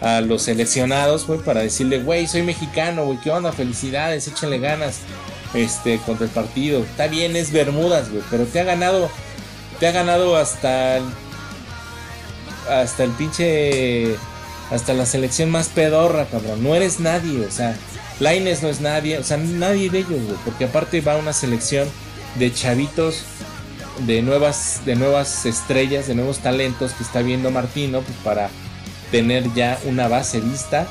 a los seleccionados, güey, para decirle, güey, soy mexicano, güey, ¿qué onda? Felicidades, échenle ganas este, contra el partido. Está bien, es Bermudas, güey, pero te ha ganado, te ha ganado hasta el, hasta el pinche, hasta la selección más pedorra, cabrón. No eres nadie, o sea, Laines no es nadie, o sea, nadie de ellos, güey, porque aparte va una selección de chavitos de nuevas, de nuevas estrellas, de nuevos talentos que está viendo Martino, pues para tener ya una base vista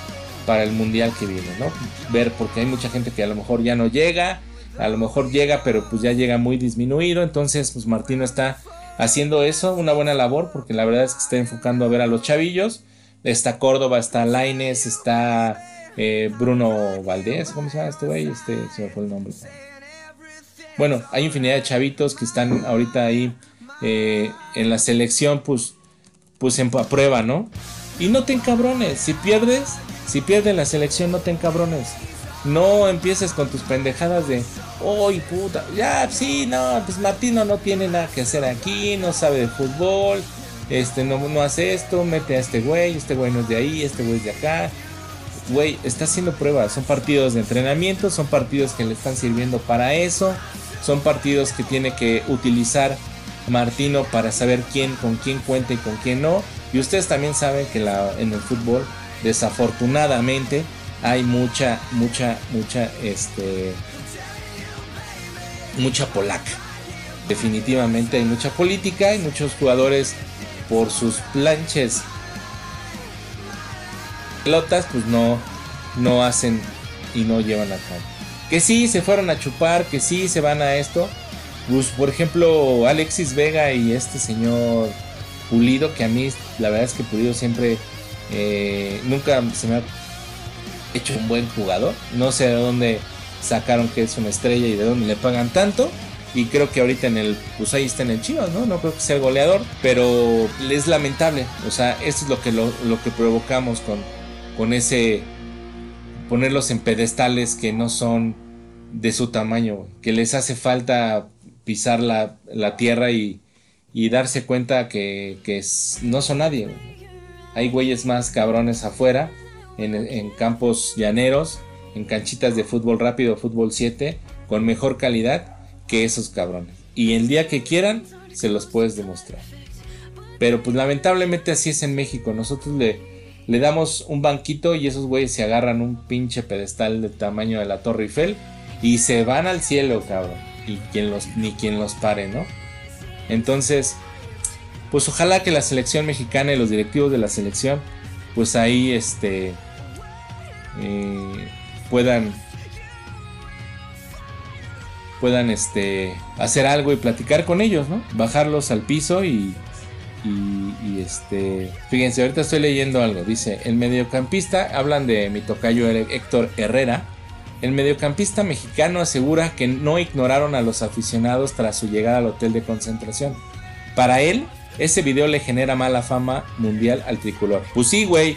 para el mundial que viene, ¿no? Ver, porque hay mucha gente que a lo mejor ya no llega, a lo mejor llega, pero pues ya llega muy disminuido, entonces pues Martino está haciendo eso, una buena labor, porque la verdad es que está enfocando a ver a los chavillos, está Córdoba, está Laines, está eh, Bruno Valdés, ¿cómo se llama este güey? Este, se me fue el nombre. Bueno, hay infinidad de chavitos que están ahorita ahí eh, en la selección, pues, pues en prueba, ¿no? Y no te encabrones. Si pierdes, si pierdes la selección, no te encabrones. No empieces con tus pendejadas de, uy, puta, ya, sí, no, pues Martino no tiene nada que hacer aquí, no sabe de fútbol, este, no, no hace esto, mete a este güey, este güey no es de ahí, este güey es de acá. güey, está haciendo pruebas. Son partidos de entrenamiento, son partidos que le están sirviendo para eso. Son partidos que tiene que utilizar Martino para saber quién con quién cuenta y con quién no. Y ustedes también saben que en el fútbol, desafortunadamente, hay mucha, mucha, mucha, este, mucha polaca. Definitivamente hay mucha política y muchos jugadores por sus planches pelotas, pues no, no hacen y no llevan a cabo. Que sí se fueron a chupar, que sí se van a esto. Pues, por ejemplo, Alexis Vega y este señor Pulido, que a mí la verdad es que Pulido siempre eh, nunca se me ha hecho un buen jugador. No sé de dónde sacaron que es una estrella y de dónde le pagan tanto. Y creo que ahorita en el, pues ahí está en el Chivas, ¿no? No creo que sea el goleador, pero es lamentable. O sea, esto es lo que, lo, que provocamos con, con ese ponerlos en pedestales que no son de su tamaño, que les hace falta pisar la, tierra y, darse cuenta que, no son nadie. Hay güeyes más cabrones afuera, en, campos llaneros, en canchitas de fútbol rápido, fútbol 7, con mejor calidad que esos cabrones. Y el día que quieran, se los puedes demostrar. Pero pues lamentablemente así es en México. Nosotros le, le damos un banquito y esos güeyes se agarran un pinche pedestal del tamaño de la Torre Eiffel y se van al cielo, cabrón. Y quien los, ni quien los pare, ¿no? Entonces, pues ojalá que la selección mexicana y los directivos de la selección, pues ahí este, eh, puedan, puedan este, hacer algo y platicar con ellos, ¿no? Bajarlos al piso y y, este, fíjense, ahorita estoy leyendo algo. Dice: El mediocampista, hablan de mi tocayo Héctor Herrera. El mediocampista mexicano asegura que no ignoraron a los aficionados tras su llegada al hotel de concentración. Para él, ese video le genera mala fama mundial al tricolor. Pues sí, güey.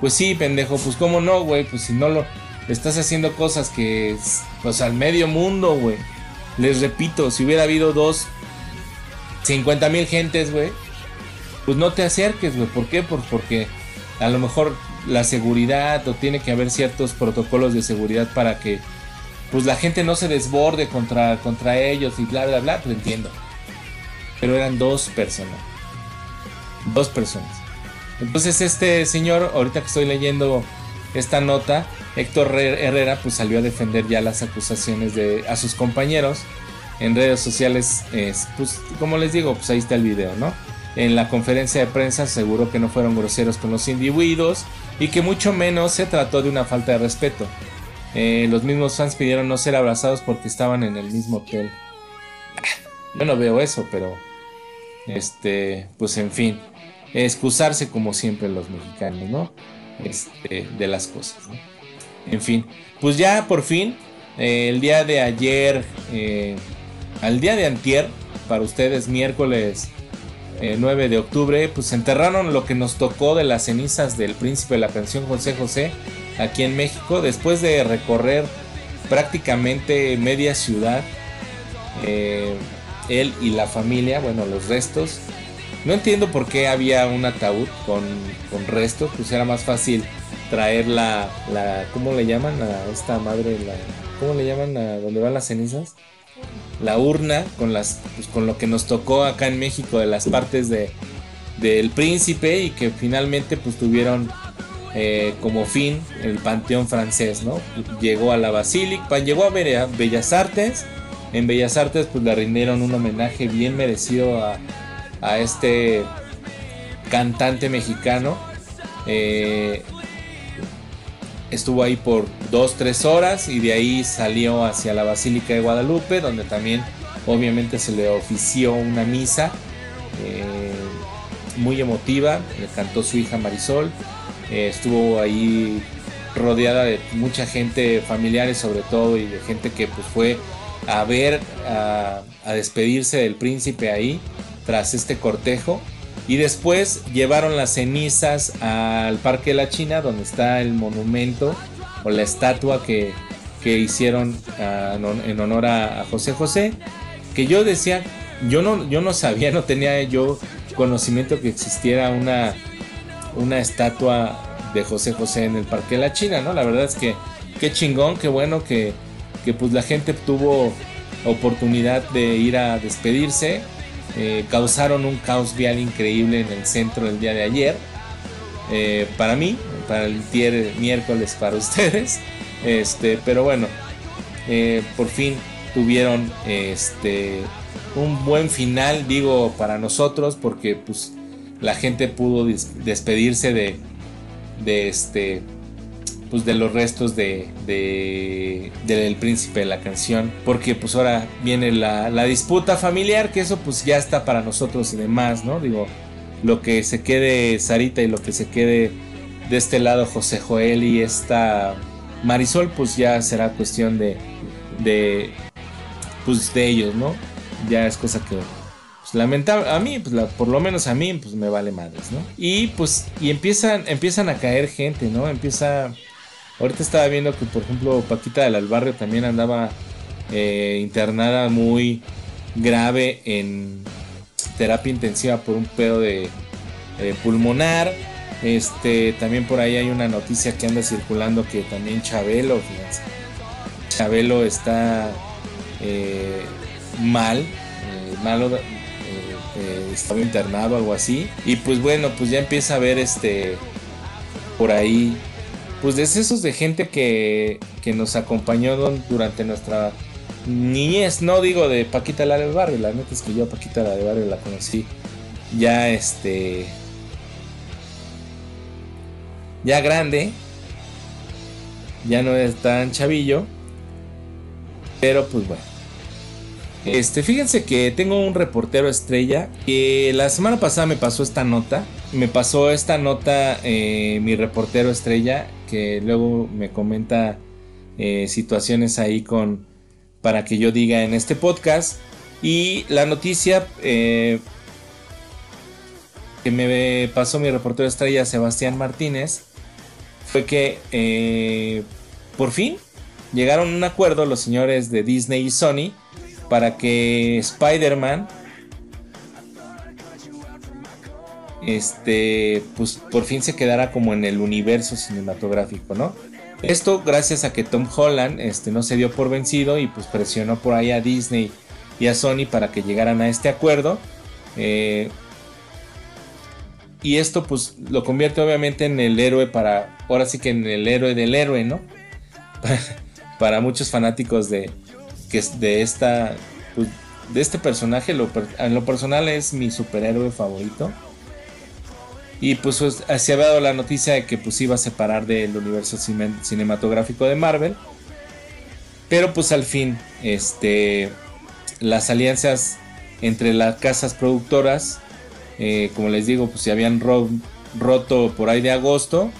Pues sí, pendejo. Pues cómo no, güey. Pues si no lo estás haciendo cosas que, pues al medio mundo, güey. Les repito, si hubiera habido dos 50 mil gentes, güey, pues no te acerques, güey. ¿Por qué? Pues porque a lo mejor la seguridad o tiene que haber ciertos protocolos de seguridad para que pues la gente no se desborde contra, contra ellos y bla, bla, bla, pues entiendo. Pero eran dos personas. Dos personas. Entonces este señor, ahorita que estoy leyendo esta nota, Héctor Herrera pues salió a defender ya las acusaciones de a sus compañeros en redes sociales. pues como les digo, pues ahí está el video, ¿no? En la conferencia de prensa aseguró que no fueron groseros con los individuos y que mucho menos se trató de una falta de respeto. Eh, los mismos fans pidieron no ser abrazados porque estaban en el mismo hotel. Yo no veo eso, pero este, pues en fin, excusarse como siempre los mexicanos, ¿no? Este, de las cosas. En fin, pues ya por fin, eh, el día de ayer, eh, al día de antier, para ustedes miércoles 9 eh, de octubre, pues enterraron lo que nos tocó de las cenizas del príncipe de la canción José José aquí en México, después de recorrer prácticamente media ciudad, eh, él y la familia, bueno, los restos. No entiendo por qué había un ataúd con, restos, pues era más fácil traer la, la, ¿cómo le llaman a esta madre? La, ¿Cómo le llaman a donde van las cenizas? La urna con las pues, con lo que nos tocó acá en México de las partes de del príncipe y que finalmente pues tuvieron eh, como fin el panteón francés no llegó a la basílica llegó a Bellas Artes. En Bellas Artes pues le rindieron un homenaje bien merecido a, a este cantante mexicano. Eh, estuvo ahí por dos, tres horas y de ahí salió hacia la Basílica de Guadalupe, donde también obviamente se le ofició una misa eh, muy emotiva, le cantó su hija Marisol, eh, estuvo ahí rodeada de mucha gente, familiares sobre todo, y de gente que pues fue a ver, a, a despedirse del príncipe ahí, tras este cortejo. Y después llevaron las cenizas al Parque de la China, donde está el monumento o la estatua que, hicieron ah, en honor a, José José. Que yo decía, yo no, yo no sabía, no tenía yo conocimiento que existiera una, una estatua de José José en el Parque de la China, ¿no? La verdad es que qué chingón, qué bueno que, que pues la gente tuvo oportunidad de ir a despedirse. Eh, causaron un caos vial increíble en el centro el día de ayer. Eh, para mí, para el miércoles para ustedes. Este, pero bueno, eh, por fin tuvieron este un buen final, digo, para nosotros, porque pues la gente pudo despedirse de, de este pues de los restos de, de, del príncipe de la canción porque pues ahora viene la, la, disputa familiar que eso pues ya está para nosotros y demás no digo lo que se quede Sarita y lo que se quede de este lado José Joel y esta Marisol pues ya será cuestión de de pues de ellos no ya es cosa que pues, lamentable a mí pues por lo menos a mí pues me vale madres no y pues y empiezan empiezan a caer gente no empieza ahorita estaba viendo que por ejemplo Paquita del Albarrio también andaba eh, internada muy grave en terapia intensiva por un pedo de pulmonar. Este también por ahí hay una noticia que anda circulando que también Chabelo fíjense Chabelo está eh, mal malo eh, estaba internado algo así. Y pues bueno pues ya empieza a ver este por ahí pues decesos de gente que, que nos acompañó durante nuestra niñez no digo de Paquita la del barrio la neta es que yo a Paquita la del barrio la conocí ya este ya grande ya no es tan chavillo pero pues bueno este, fíjense que tengo un reportero estrella que la semana pasada me pasó esta nota. Me pasó esta nota eh, mi reportero estrella que luego me comenta eh, situaciones ahí con para que yo diga en este podcast. Y la noticia eh, que me pasó mi reportero estrella Sebastián Martínez fue que por fin llegaron a un acuerdo los señores de Disney y Sony para que Spider-Man este pues por fin se quedara como en el universo cinematográfico, ¿no? Esto gracias a que Tom Holland este, no se dio por vencido y pues presionó por ahí a Disney y a Sony para que llegaran a este acuerdo. Eh, y esto pues lo convierte obviamente en el héroe para, ahora sí que en el héroe del héroe, ¿no? para muchos fanáticos de, que de esta pues, de este personaje en lo personal es mi superhéroe favorito y pues, pues se había dado la noticia de que pues iba a separar del universo cinematográfico de Marvel. Pero pues al fin este las alianzas entre las casas productoras eh, como les digo pues se habían roto por ahí de agosto.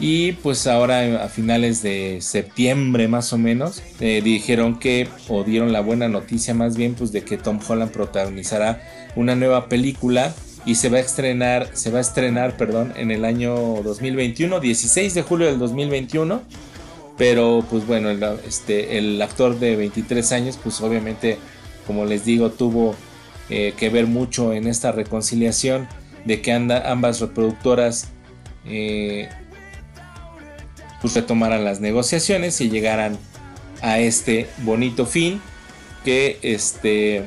Y pues ahora a finales de septiembre más o menos eh, dijeron que, o dieron la buena noticia más bien, pues de que Tom Holland protagonizará una nueva película y se va a estrenar, se va a estrenar, perdón, en el año 2021, 16 de julio del 2021. Pero pues bueno, el, este, el actor de 23 años, pues obviamente, como les digo, tuvo eh, que ver mucho en esta reconciliación de que anda, ambas reproductoras eh, pues retomaran las negociaciones y llegaran a este bonito fin que este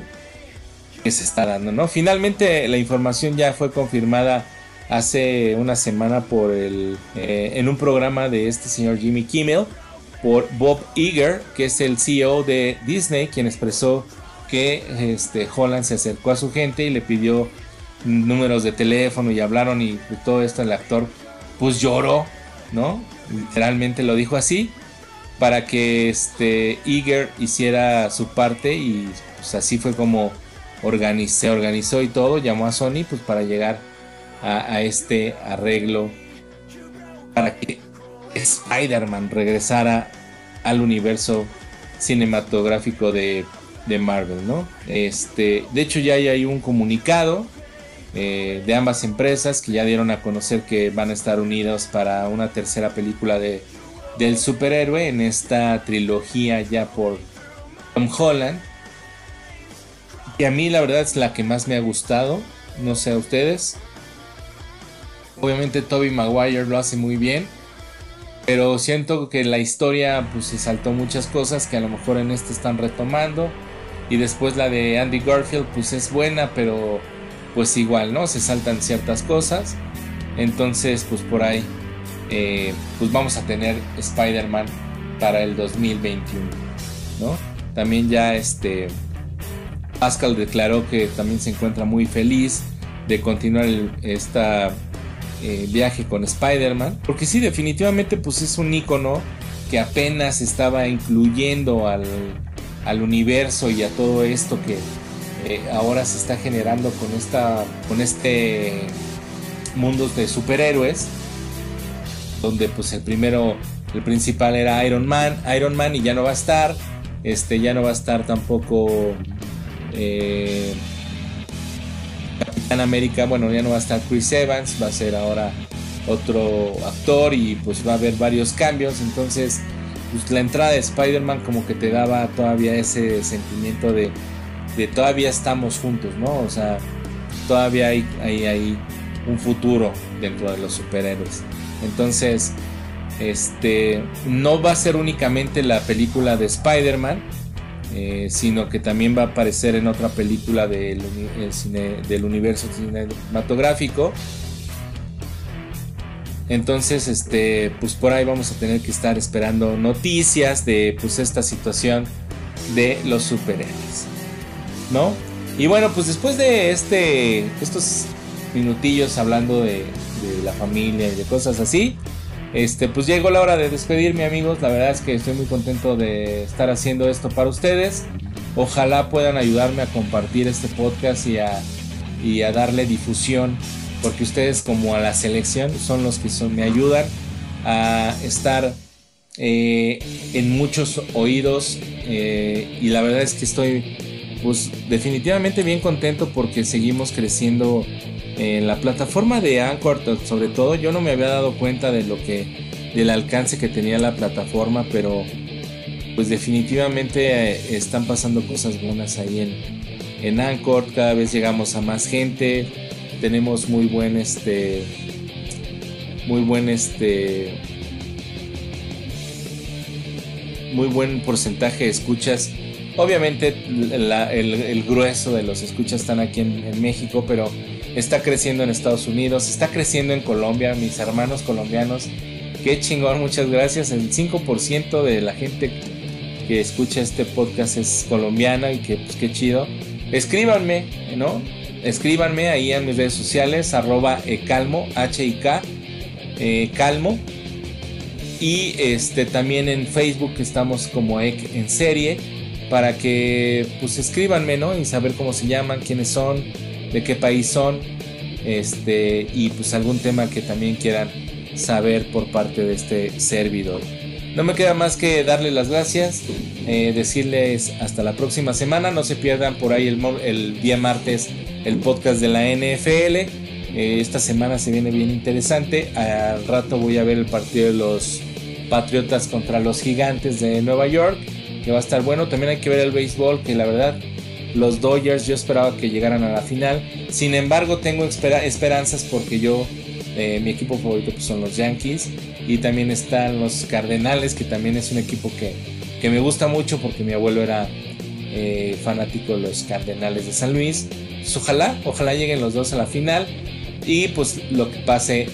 que se está dando, ¿no? Finalmente la información ya fue confirmada hace una semana por el eh, en un programa de este señor Jimmy Kimmel por Bob Iger, que es el CEO de Disney, quien expresó que este Holland se acercó a su gente y le pidió números de teléfono y hablaron y todo esto el actor pues lloró, ¿no? literalmente lo dijo así, para que este hiciera su parte y pues, así fue como se organizó y todo, llamó a Sony pues para llegar a, este arreglo para que Spider-Man regresara al universo cinematográfico de, de, Marvel, ¿no? Este, de hecho ya hay un comunicado eh, de ambas empresas que ya dieron a conocer que van a estar unidos para una tercera película de, del superhéroe en esta trilogía ya por Tom Holland. Y a mí la verdad es la que más me ha gustado, no sé a ustedes. Obviamente Toby Maguire lo hace muy bien. Pero siento que la historia pues se saltó muchas cosas que a lo mejor en este están retomando. Y después la de Andy Garfield pues es buena, pero pues igual, ¿no? Se saltan ciertas cosas. Entonces pues por ahí eh, pues vamos a tener Spider-Man para el 2021, ¿no? También ya este Pascal declaró que también se encuentra muy feliz de continuar esta eh, viaje con Spider-Man. Porque sí, definitivamente pues es un icono que apenas estaba incluyendo al, al universo y a todo esto que eh, ahora se está generando con, esta, con este mundo de superhéroes. Donde pues el primero, el principal era Iron Man, Iron Man y ya no va a estar. Este ya no va a estar tampoco eh, Capitán América, bueno, ya no va a estar Chris Evans, va a ser ahora otro actor y pues va a haber varios cambios. Entonces, pues la entrada de Spider-Man como que te daba todavía ese sentimiento de, de todavía estamos juntos, ¿no? O sea, todavía hay, hay, hay un futuro dentro de los superhéroes. Entonces, este, no va a ser únicamente la película de Spider-Man, eh, sino que también va a aparecer en otra película del, del universo cinematográfico. Entonces, este, pues por ahí vamos a tener que estar esperando noticias de pues esta situación de los superhéroes, ¿no? Y bueno, pues después de este, estos minutillos hablando de, de la familia y de cosas así, este, pues llegó la hora de despedirme amigos. La verdad es que estoy muy contento de estar haciendo esto para ustedes. Ojalá puedan ayudarme a compartir este podcast y a, y a darle difusión. Porque ustedes como a la selección son los que son, me ayudan a estar eh, en muchos oídos. Eh, y la verdad es que estoy pues definitivamente bien contento porque seguimos creciendo en la plataforma de Anchor, sobre todo, yo no me había dado cuenta de lo que, del alcance que tenía la plataforma, pero pues definitivamente eh, están pasando cosas buenas ahí en, en Anchor, cada vez llegamos a más gente, tenemos muy buen este, muy buen este, muy buen porcentaje de escuchas. Obviamente el, grueso de los escuchas están aquí en México, pero está creciendo en Estados Unidos, está creciendo en Colombia, mis hermanos colombianos. Qué chingón, muchas gracias. El 5% de la gente que escucha este podcast es colombiana y que pues qué chido. Escríbanme, ¿no? Escríbanme ahí en mis redes sociales, arroba ecalmo, H-I-K, eh, calmo. Y este, también en Facebook estamos como EC en serie para que pues escríbanme, ¿no? Y saber cómo se llaman, quiénes son, de qué país son, este, y pues algún tema que también quieran saber por parte de este servidor. No me queda más que darles las gracias, eh, decirles hasta la próxima semana, no se pierdan por ahí el, el día martes el podcast de la NFL. Eh, esta semana se viene bien interesante. Al rato voy a ver el partido de los Patriotas contra los Gigantes de Nueva York, que va a estar bueno. También hay que ver el béisbol, que la verdad los Dodgers yo esperaba que llegaran a la final. Sin embargo, tengo esperanzas porque yo, eh, mi equipo favorito pues, son los Yankees. Y también están los Cardenales, que también es un equipo que, que me gusta mucho porque mi abuelo era eh, fanático de los Cardenales de San Luis. Pues, ojalá, ojalá lleguen los dos a la final. Y pues lo que pase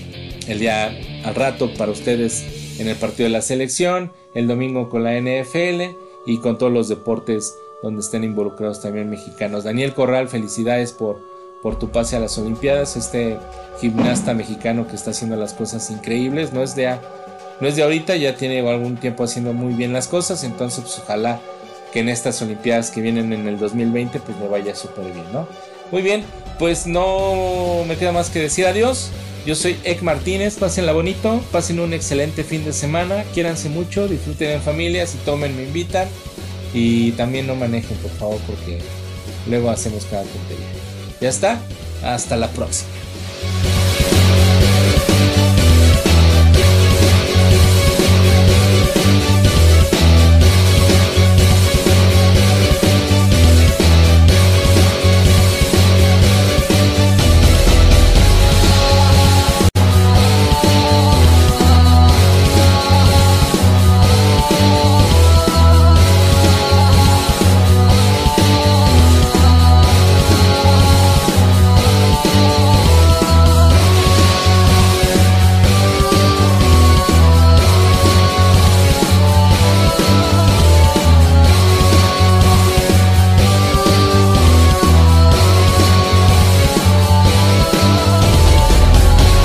el día al rato para ustedes en el partido de la selección, el domingo con la NFL y con todos los deportes donde estén involucrados también mexicanos. Daniel Corral, felicidades por, por tu pase a las Olimpiadas, este gimnasta mexicano que está haciendo las cosas increíbles, no es de, no es de ahorita, ya tiene algún tiempo haciendo muy bien las cosas, entonces pues, ojalá que en estas Olimpiadas que vienen en el 2020 pues me vaya súper bien, ¿no? Muy bien, pues no me queda más que decir adiós. Yo soy Ek Martínez, pásenla bonito, pasen un excelente fin de semana, quiéranse mucho, disfruten en familia, si tomen me invitan. Y también no manejen, por favor, porque luego hacemos cada tontería. Ya está, hasta la próxima.